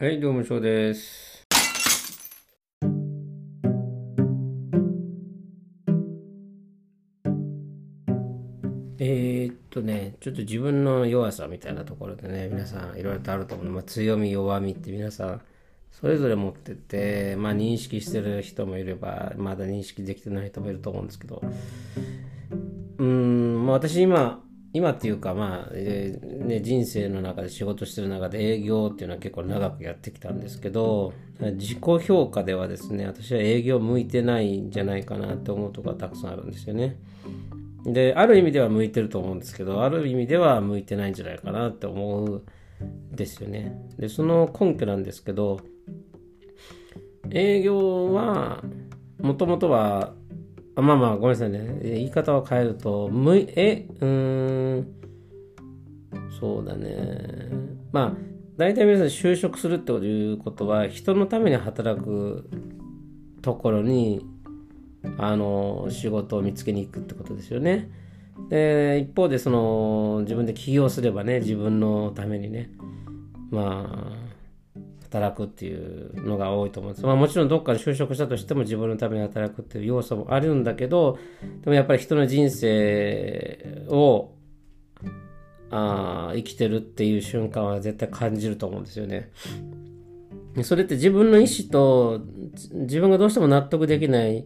はい、どうも、翔です。えーっとね、ちょっと自分の弱さみたいなところでね、皆さんいろいろとあると思う、まあ、強み、弱みって皆さんそれぞれ持ってて、まあ認識してる人もいれば、まだ認識できてない人もいると思うんですけど、うん、まあ私今、今っていうかまあ、えーね、人生の中で仕事してる中で営業っていうのは結構長くやってきたんですけど自己評価ではですね私は営業向いてないんじゃないかなって思うとこがたくさんあるんですよね。である意味では向いてると思うんですけどある意味では向いてないんじゃないかなって思うんですよね。でその根拠なんですけど営業はもともとはまあまあごめんなさいね。言い方を変えるとむいえうーん。そうだね。まあ大体皆さん就職するっていうことは人のために働くところにあの仕事を見つけに行くってことですよね。で一方でその自分で起業すればね自分のためにね。まあ働くっていうのが多いと思うんです。まあもちろんどっかで就職したとしても自分のために働くっていう要素もあるんだけど、でもやっぱり人の人生をあ生きてるっていう瞬間は絶対感じると思うんですよね。それって自分の意思と自分がどうしても納得できないっ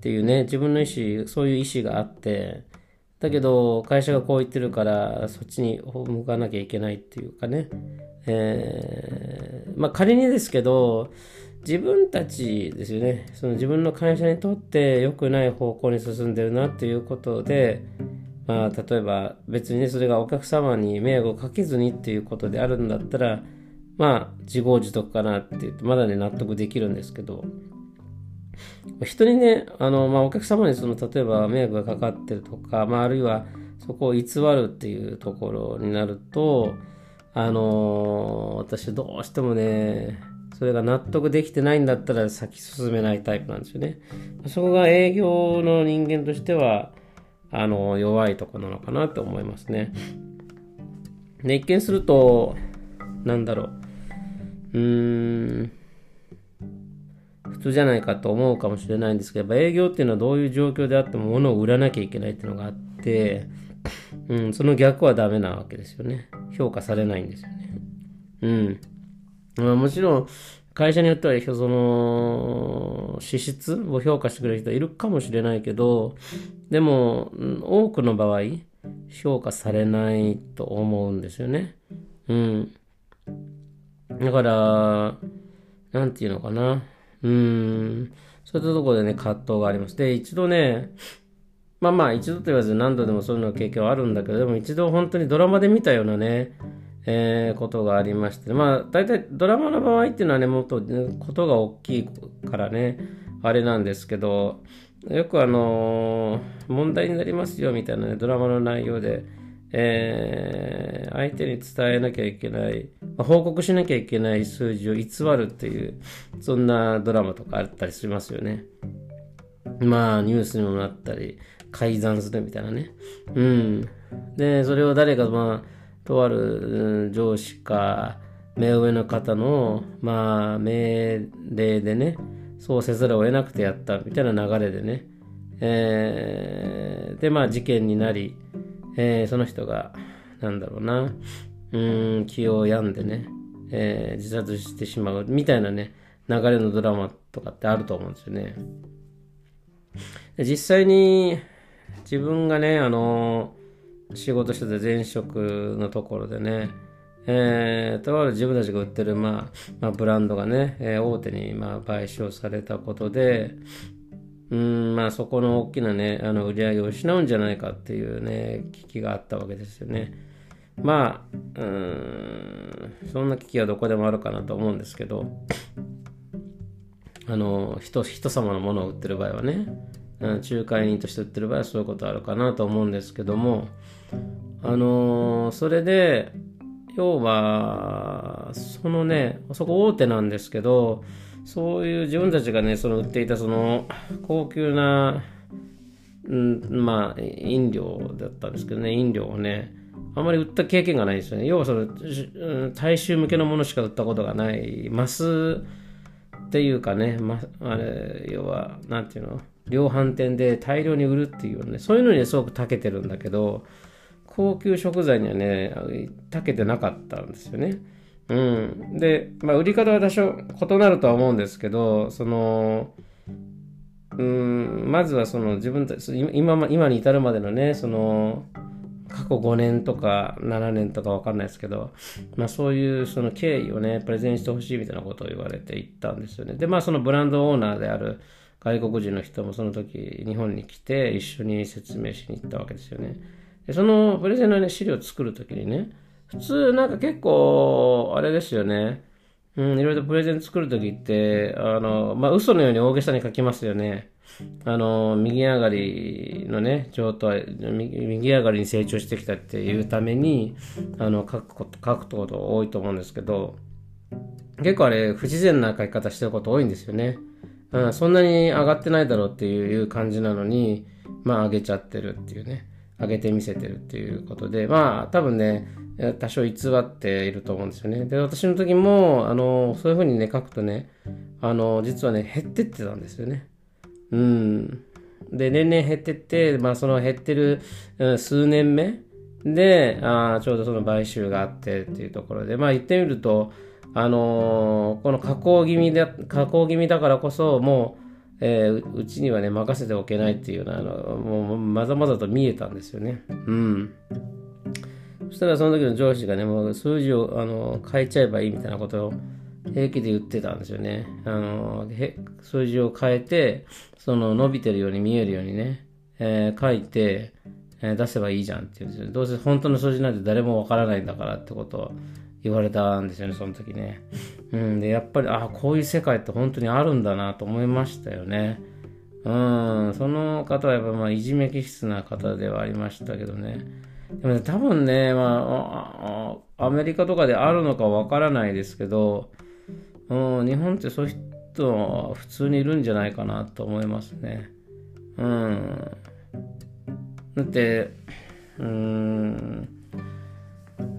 ていうね、自分の意思、そういう意思があって、だけど会社がこう言ってるからそっちに向かなきゃいけないっていうかね、えーまあ仮にですけど自分たちですよね。その自分の会社にとって良くない方向に進んでるなっていうことでまあ例えば別にねそれがお客様に迷惑をかけずにっていうことであるんだったらまあ自業自得かなってってまだね納得できるんですけど。人にね、あの、まあ、お客様にその、例えば迷惑がかかってるとか、まあ、あるいはそこを偽るっていうところになると、あの私どうしてもね、それが納得できてないんだったら先進めないタイプなんですよね。そこが営業の人間としては、あの、弱いとこなのかなと思いますね。で、一見すると、なんだろう、うーん、普通じゃないかと思うかもしれないんですけど、やっぱ営業っていうのはどういう状況であっても物を売らなきゃいけないっていうのがあって、うん、その逆はダメなわけですよね。評価されないんですよね。うん。まあ、もちろん、会社によっては、その、資質を評価してくれる人はいるかもしれないけど、でも、多くの場合、評価されないと思うんですよね。うん。だから、なんていうのかな。うーん。そういったところでね、葛藤があります。で、一度ね、まあまあ、一度と言わず何度でもそういうの経験はあるんだけど、でも一度本当にドラマで見たようなね、えーことがありまして、まあ、大体ドラマの場合っていうのはね、もっとねことが大きいからね、あれなんですけど、よくあのー問題になりますよみたいなね、ドラマの内容で、えー相手に伝えなきゃいけない、まあ報告しなきゃいけない数字を偽るっていう、そんなドラマとかあったりしますよね。まあ、ニュースにもなったり、改ざんするみたいなね。うん。で、それを誰か、まあ、とある上司か、目上の方の、まあ、命令でね、そうせざるを得なくてやったみたいな流れでね。えーで、まあ、事件になり、えーその人が、なんだろうな、うーん、気を病んでね、えー自殺してしまうみたいなね、流れのドラマとかってあると思うんですよね。で実際に自分がね、あの仕事してた前職のところでね、えーとある自分たちが売ってる、まあ、まあ、ブランドがね、えー大手に、まあ、買収されたことで、うん、まあ、そこの大きなね、あの売り上げを失うんじゃないかっていうね、危機があったわけですよね。まあ、うん、そんな危機はどこでもあるかなと思うんですけど、あの人人様のものを売ってる場合はね、仲介人として売ってる場合はそういうことあるかなと思うんですけどもあのそれで要はそのねそこ大手なんですけどそういう自分たちがねその売っていたその高級な、うん、まあ飲料だったんですけどね飲料をねあまり売った経験がないですよね。要はその、大衆向けのものしか売ったことがない、マスっていうかね、ま、あれ、要は、なんていうの、量販店で大量に売るっていうね、そういうのにすごく長けてるんだけど、高級食材にはね、長けてなかったんですよね。うん。で、まあ、売り方は多少異なるとは思うんですけど、その、うん、まずはその自分たち、今今に至るまでのね、その、過去5年とか7年とか分かんないですけど、まあ、そういうその経緯をね、プレゼンしてほしいみたいなことを言われて行ったんですよね。で、まあそのブランドオーナーである外国人の人もその時日本に来て一緒に説明しに行ったわけですよね。で、そのプレゼンのね、資料を作る時にね、普通なんか結構、あれですよね。うん、いろいろプレゼン作るときって、あの、まあ、嘘のように大げさに書きますよね。あの、右上がりのね、上等、右上がりに成長してきたっていうために、あの、書くこと、書くこと多いと思うんですけど、結構あれ、不自然な書き方してること多いんですよね。うん、そんなに上がってないだろうっていう感じなのに、まあ上げちゃってるっていうね。上げてみせてるっていうことで、まあ多分ね、多少偽っていると思うんですよね。で、私の時も、あの、そういうふうにね、書くとね、あの、実はね、減ってってたんですよね。うん。で、年々減ってって、まあその減ってる、数年目で、あちょうどその買収があってっていうところで、まあ言ってみると、あのー、この加工気味で、加工気味だからこそ、もう、えー、うちにはね、任せておけないっていうのは、あの、もう、まざまざと見えたんですよね。うん。そしたらその時の上司がね、もう数字を、あの、変えちゃえばいいみたいなことを平気で言ってたんですよね。あのへ、数字を変えて、その伸びてるように見えるようにね、えー、書いて、えー、出せばいいじゃんって言うんですよ。どうせ本当の数字なんて誰もわからないんだからってことを言われたんですよね、その時ね。うん、で、やっぱり、あ、こういう世界って本当にあるんだなと思いましたよね。うん、その方はやっぱまあいじめ気質な方ではありましたけどね。でもね、多分ね、まあ、アメリカとかであるのかわからないですけど、うん、日本ってそういう人は普通にいるんじゃないかなと思いますね。うん。だって、うん、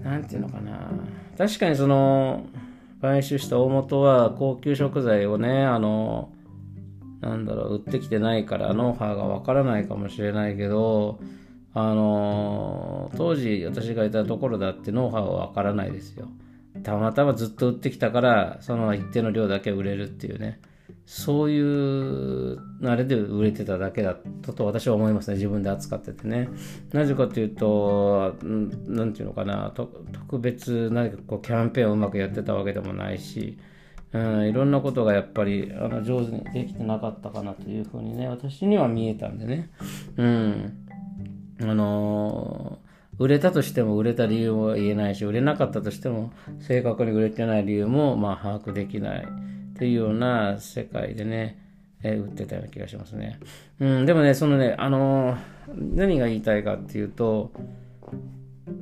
なんていうのかな。確かにその、買収した大元は高級食材をね、あの、なんだろう、売ってきてないからノウハウがわからないかもしれないけど、あの当時私がいたところだってノウハウはわからないですよ。たまたまずっと売ってきたから、その一定の量だけ売れるっていうね。そういうあれで売れてただけだったと私は思いますね。自分で扱っててね。なぜかというと、なんていうのかな、特別何かこうキャンペーンをうまくやってたわけでもないし、うん、いろんなことがやっぱりあの上手にできてなかったかなというふうにね、私には見えたんでね。うん。あのー売れたとしても売れた理由も言えないし、売れなかったとしても正確に売れてない理由もまあ把握できない。っていうような世界でね、えー、売ってたような気がしますね。うん、でもね、そのね、あのー、何が言いたいかっていうと、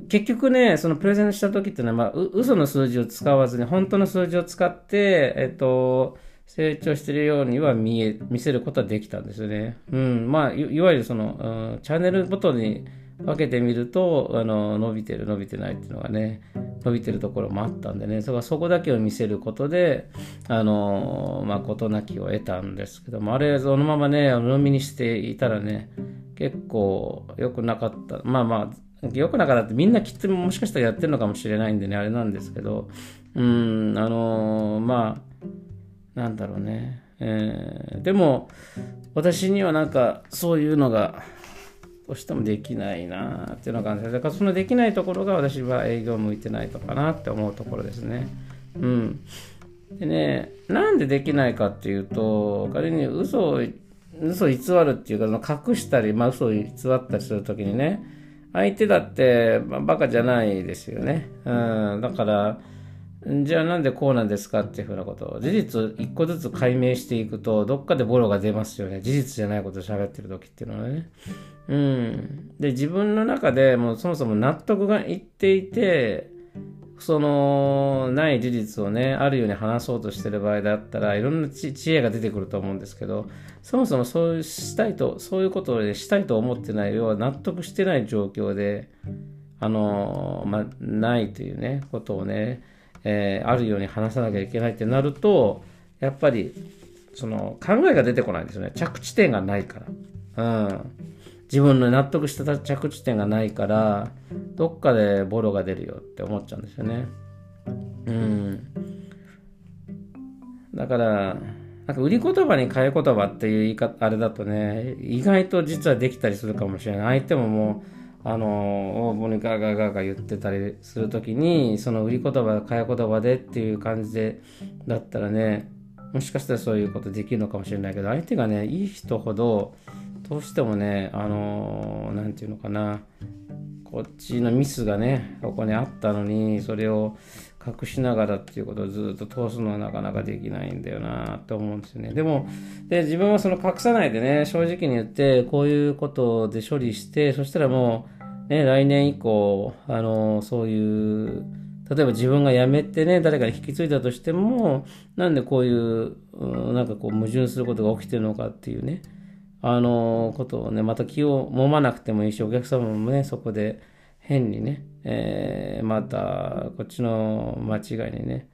結局ね、そのプレゼンした時っていうのは、まあ、嘘の数字を使わずに、本当の数字を使って、えっと、成長してるようには見え、見せることはできたんですよね。うん、まあ、いわゆるその、うん、チャンネルごとに分けてみると、あの、伸びてる、伸びてないっていうのがね、伸びてるところもあったんでね、そそこだけを見せることで、あの、まあ、事なきを得たんですけども、あれ、そのままね、飲みにしていたらね、結構良くなかった。まあまあ、良くなかったってみんなきっともしかしたらやってるのかもしれないんでね、あれなんですけど、うん、あのまあ、なんだろうね。えー、でも、私にはなんか、そういうのが、どうしてもできないなっていうのがあるんですだからそのできないところが私は営業向いてないのかなって思うところですね。うん。でね、なんでできないかっていうと、仮に嘘を、嘘を偽るっていうか、隠したり、まあ嘘を偽ったりするときにね、相手だって、まあ、バカじゃないですよね。うん。だから、じゃあなんでこうなんですかっていうふうなことを、事実一個ずつ解明していくと、どっかでボロが出ますよね。事実じゃないことを喋ってる時っていうのはね。うん。で、自分の中でもうそもそも納得がいっていて、その、ない事実をね、あるように話そうとしてる場合だったらいろんな知恵が出てくると思うんですけど、そもそもそうしたいと、そういうことでしたいと思ってない、要は納得してない状況で、あのまあ、ないというね、ことをね、えー、あるように話さなきゃいけないってなると、やっぱり、その考えが出てこないんですよね。着地点がないから。うん。自分の納得した着地点がないから、どっかでボロが出るよって思っちゃうんですよね。うん。だから、なんか売り言葉に買い言葉っていう言い方、あれだとね、意外と実はできたりするかもしれない。相手ももう、あの、応募にガーガーガーガー言ってたりする時に、その売り言葉、買い言葉でっていう感じで、だったらね、もしかしたらそういうことできるのかもしれないけど、相手がね、いい人ほど、どうしてもね、あのー、なんていうのかな、こっちのミスがね、ここにあったのに、それを隠しながらっていうことをずっと通すのはなかなかできないんだよなと思うんですよね。でも、で、自分はその隠さないでね、正直に言って、こういうことで処理して、そしたらもう、ね、来年以降、あの、そういう、例えば自分が辞めてね、誰かに引き継いだとしても、なんでこういう、うん、なんかこう矛盾することが起きてるのかっていうね、あのことをね、また気を揉まなくてもいいし、お客様もね、そこで変にね、えー、また、こっちの間違いにね、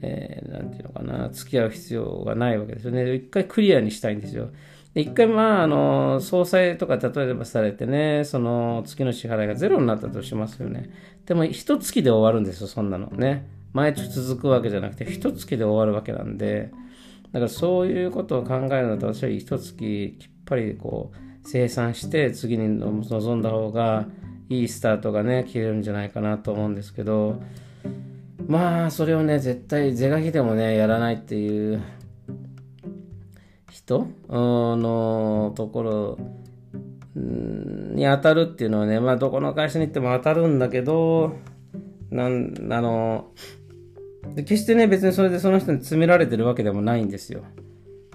えー、なんていうのかな、付き合う必要がないわけですよね。一回クリアにしたいんですよ。で一回、まあ、あの、総裁とか例えばされてね、その月の支払いがゼロになったとしますよね。でも、一月で終わるんですよ、そんなのね。毎年続くわけじゃなくて、一月で終わるわけなんで、だからそういうことを考えるのと私は一月きっぱりこう生産して次に臨んだ方がいいスタートがね切れるんじゃないかなと思うんですけどまあそれをね絶対是が非でもねやらないっていう人のところに当たるっていうのはねまあどこの会社に行っても当たるんだけどなんあので決してね、別にそれでその人に詰められてるわけでもないんですよ。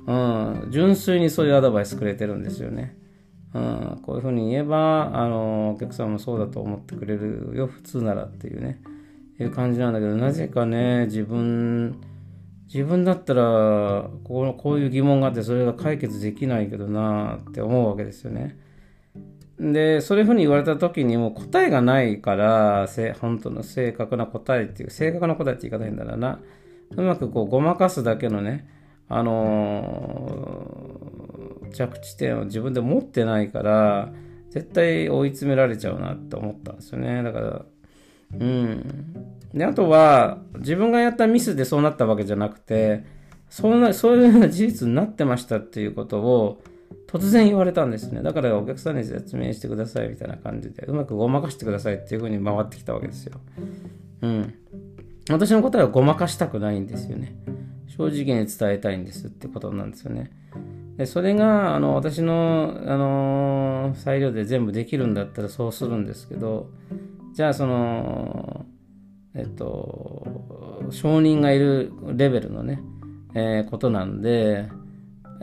うん。純粋にそういうアドバイスくれてるんですよね。うん。こういうふうに言えば、あの、お客さんもそうだと思ってくれるよ、普通ならっていうね、いう感じなんだけど、なぜかね、自分、自分だったらこう、こういう疑問があって、それが解決できないけどなって思うわけですよね。で、そういうふうに言われた時にも答えがないから、本当の正確な答えっていう、正確な答えって言い方変だらな。うまくこうごまかすだけのね、あのー、着地点を自分で持ってないから、絶対追い詰められちゃうなって思ったんですよね。だから、うん。で、あとは、自分がやったミスでそうなったわけじゃなくて、そんな、そういうような事実になってましたっていうことを、突然言われたんですね。だからお客さんに説明してくださいみたいな感じで、うまくごまかしてくださいっていう風に回ってきたわけですよ。うん。私の答えはごまかしたくないんですよね。正直に伝えたいんですってことなんですよね。でそれがあの私の、あの裁量で全部できるんだったらそうするんですけど、じゃあその、えっと、承認がいるレベルのね、えー、ことなんで、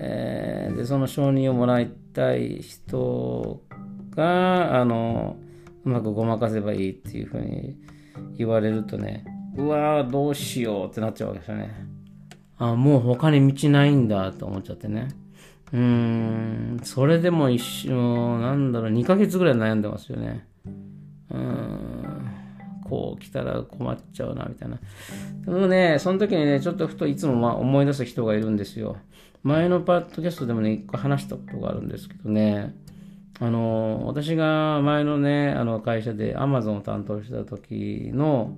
えー、でその承認をもらいたい人があのうまくごまかせばいいっていうふうに言われるとねうわーどうしようってなっちゃうわけですよね。あもう他に道ないんだと思っちゃってね。うーんそれでも一瞬なんだろう2ヶ月ぐらい悩んでますよね。うーんこう来たら困っちゃうなみたいな。でもねその時にねちょっとふといつもま思い出す人がいるんですよ。前のパッドキャストでもね、一個話したことがあるんですけどね、あの、私が前のね、あの会社で Amazon を担当した時の、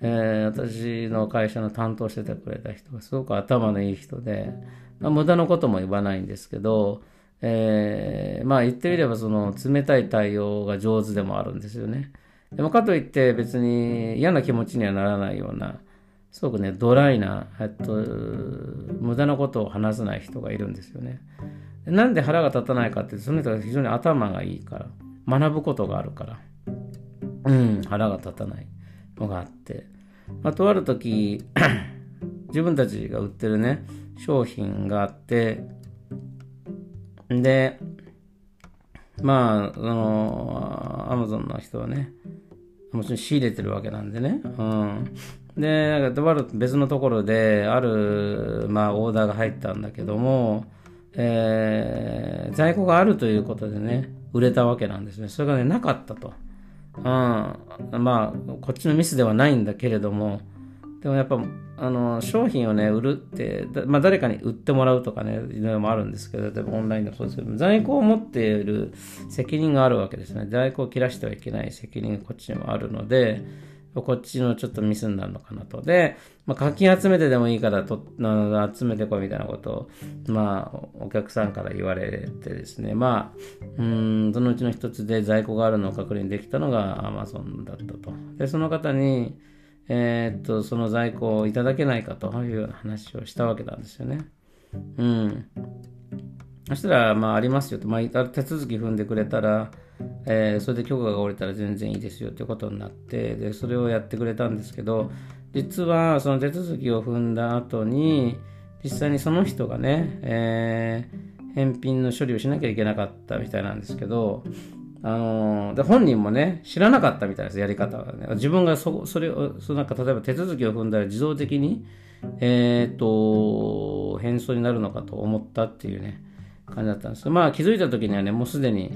えー、私の会社の担当しててくれた人がすごく頭のいい人で、まあ、無駄なことも言わないんですけど、えー、まあ言ってみればその冷たい対応が上手でもあるんですよね。でもかといって別に嫌な気持ちにはならないような、すごくね、ドライな、えっと、無駄なことを話さない人がいるんですよね。なんで腹が立たないかって、その人は非常に頭がいいから、学ぶことがあるから、うん、腹が立たないのがあって、まあ、とある時、自分たちが売ってるね、商品があって、で、まあ、あの、アマゾンの人はね、もちろん仕入れてるわけなんでね、うん。で、なんかとある別のところで、ある、まあ、オーダーが入ったんだけども、えー、在庫があるということでね、売れたわけなんですね。それがね、なかったと。うん、まあ、こっちのミスではないんだけれども、でもやっぱ、あの、商品をね、売るって、まあ誰かに売ってもらうとかね、いろいろもあるんですけど、例えばオンラインでもそうですけど、在庫を持っている責任があるわけですね。在庫を切らしてはいけない責任がこっちにもあるので、こっちのちょっとミスになるのかなと。で、まあ、課金集めてでもいいからと、集めてこいみたいなことを、まあ、お客さんから言われてですね、まあ、うん、そのうちの一つで在庫があるのを確認できたのが Amazon だったと。で、その方に、えー、っと、その在庫をいただけないかというような話をしたわけなんですよね。うん。そしたら、まあ、ありますよと、まあ、手続き踏んでくれたら、えー、それで許可が下りたら全然いいですよということになってでそれをやってくれたんですけど実はその手続きを踏んだ後に実際にその人がね、えー、返品の処理をしなきゃいけなかったみたいなんですけどあのー、で本人もね知らなかったみたいですやり方はね。自分がそそれをそなんか例えば手続きを踏んだら自動的にえっ、と返送になるのかと思ったっていうね感じだったんです。まあ気づいた時にはねもうすでに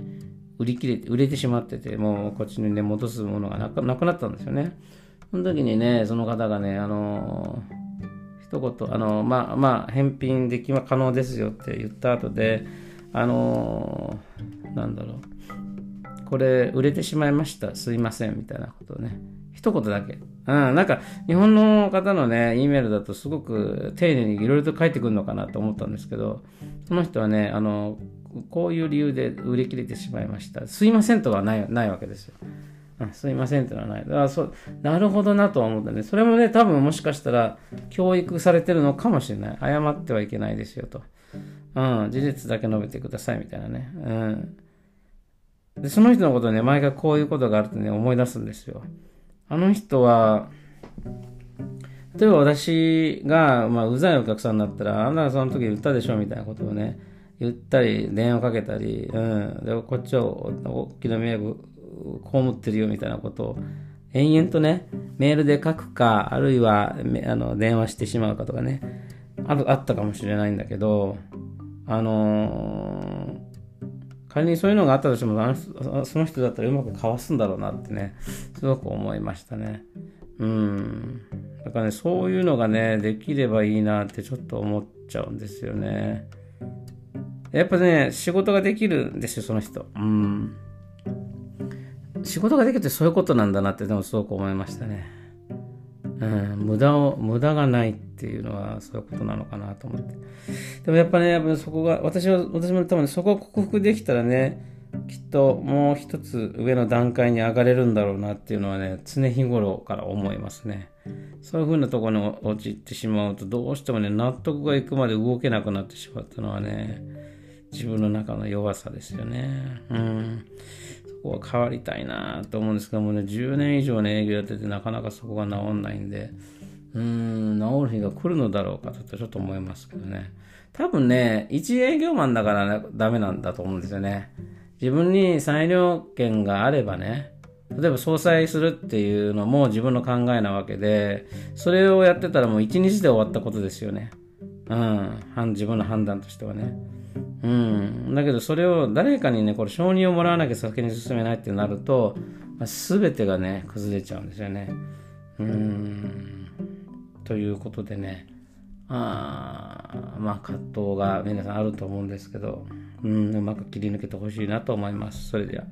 売り切れて、売れてしまってて、もうこっちにね、戻すものがなくなったんですよね。その時にね、その方がね、あの、一言、あの、まあ、まあ、返品できま可能ですよって言った後で、あのー、なんだろう、これ、売れてしまいました、すいません、みたいなことをね、一言だけ。うん、なんか、日本の方のね、E メールだとすごく丁寧にいろいろと書いてくるのかなと思ったんですけど、その人はね、あの、こういう理由で売り切れてしまいました。すいませんとはないないわけですよ。すいませんというのはない。だからそう、なるほどなとは思ったね。それもね、多分もしかしたら教育されてるのかもしれない。謝ってはいけないですよと。うん、事実だけ述べてくださいみたいなね。うん。で、その人のことね、毎回こういうことがあるとね、思い出すんですよ。あの人は、例えば私が、まあ、うざいお客さんになったら、あんなその時言ったでしょみたいなことをね、言ったり、電話かけたり、うん、でこっちを大きな迷惑被ってるよみたいなことを、延々とね、メールで書くか、あるいはあの電話してしまうかとかね、ああったかもしれないんだけど、あのー、仮にそういうのがあったとしてもあの、その人だったらうまくかわすんだろうなってね、すごく思いましたね。うん。だからね、そういうのがね、できればいいなってちょっと思っちゃうんですよね。やっぱね、仕事ができるんですよ、その人。うん。仕事ができるってそういうことなんだなってでもすごく思いましたね。うん、無駄を、無駄がないっていうのはそういうことなのかなと思って。でもやっぱね、やっぱそこが、私は、私も多分そこを克服できたらね、きっともう一つ上の段階に上がれるんだろうなっていうのはね、常日頃から思いますね。そういう風なところに陥ってしまうと、どうしてもね、納得がいくまで動けなくなってしまったのはね、自分の中の弱さですよね。うん。そこは変わりたいなと思うんですけどもね、10年以上ね、営業やっててなかなかそこが治んないんで、うん、治る日が来るのだろうかとちょっと思いますけどね。多分ね、一営業マンだから、ね、ダメなんだと思うんですよね。自分に裁量権があればね、例えば総裁するっていうのも自分の考えなわけで、それをやってたらもう一日で終わったことですよね。うん、自分の判断としてはね。うん。だけどそれを誰かにね、これ承認をもらわなきゃ先に進めないってなると、まあ、全てがね、崩れちゃうんですよね。うん。ということでね、あまあ葛藤が皆さんあると思うんですけど、うん、うまく切り抜けてほしいなと思います。それでは。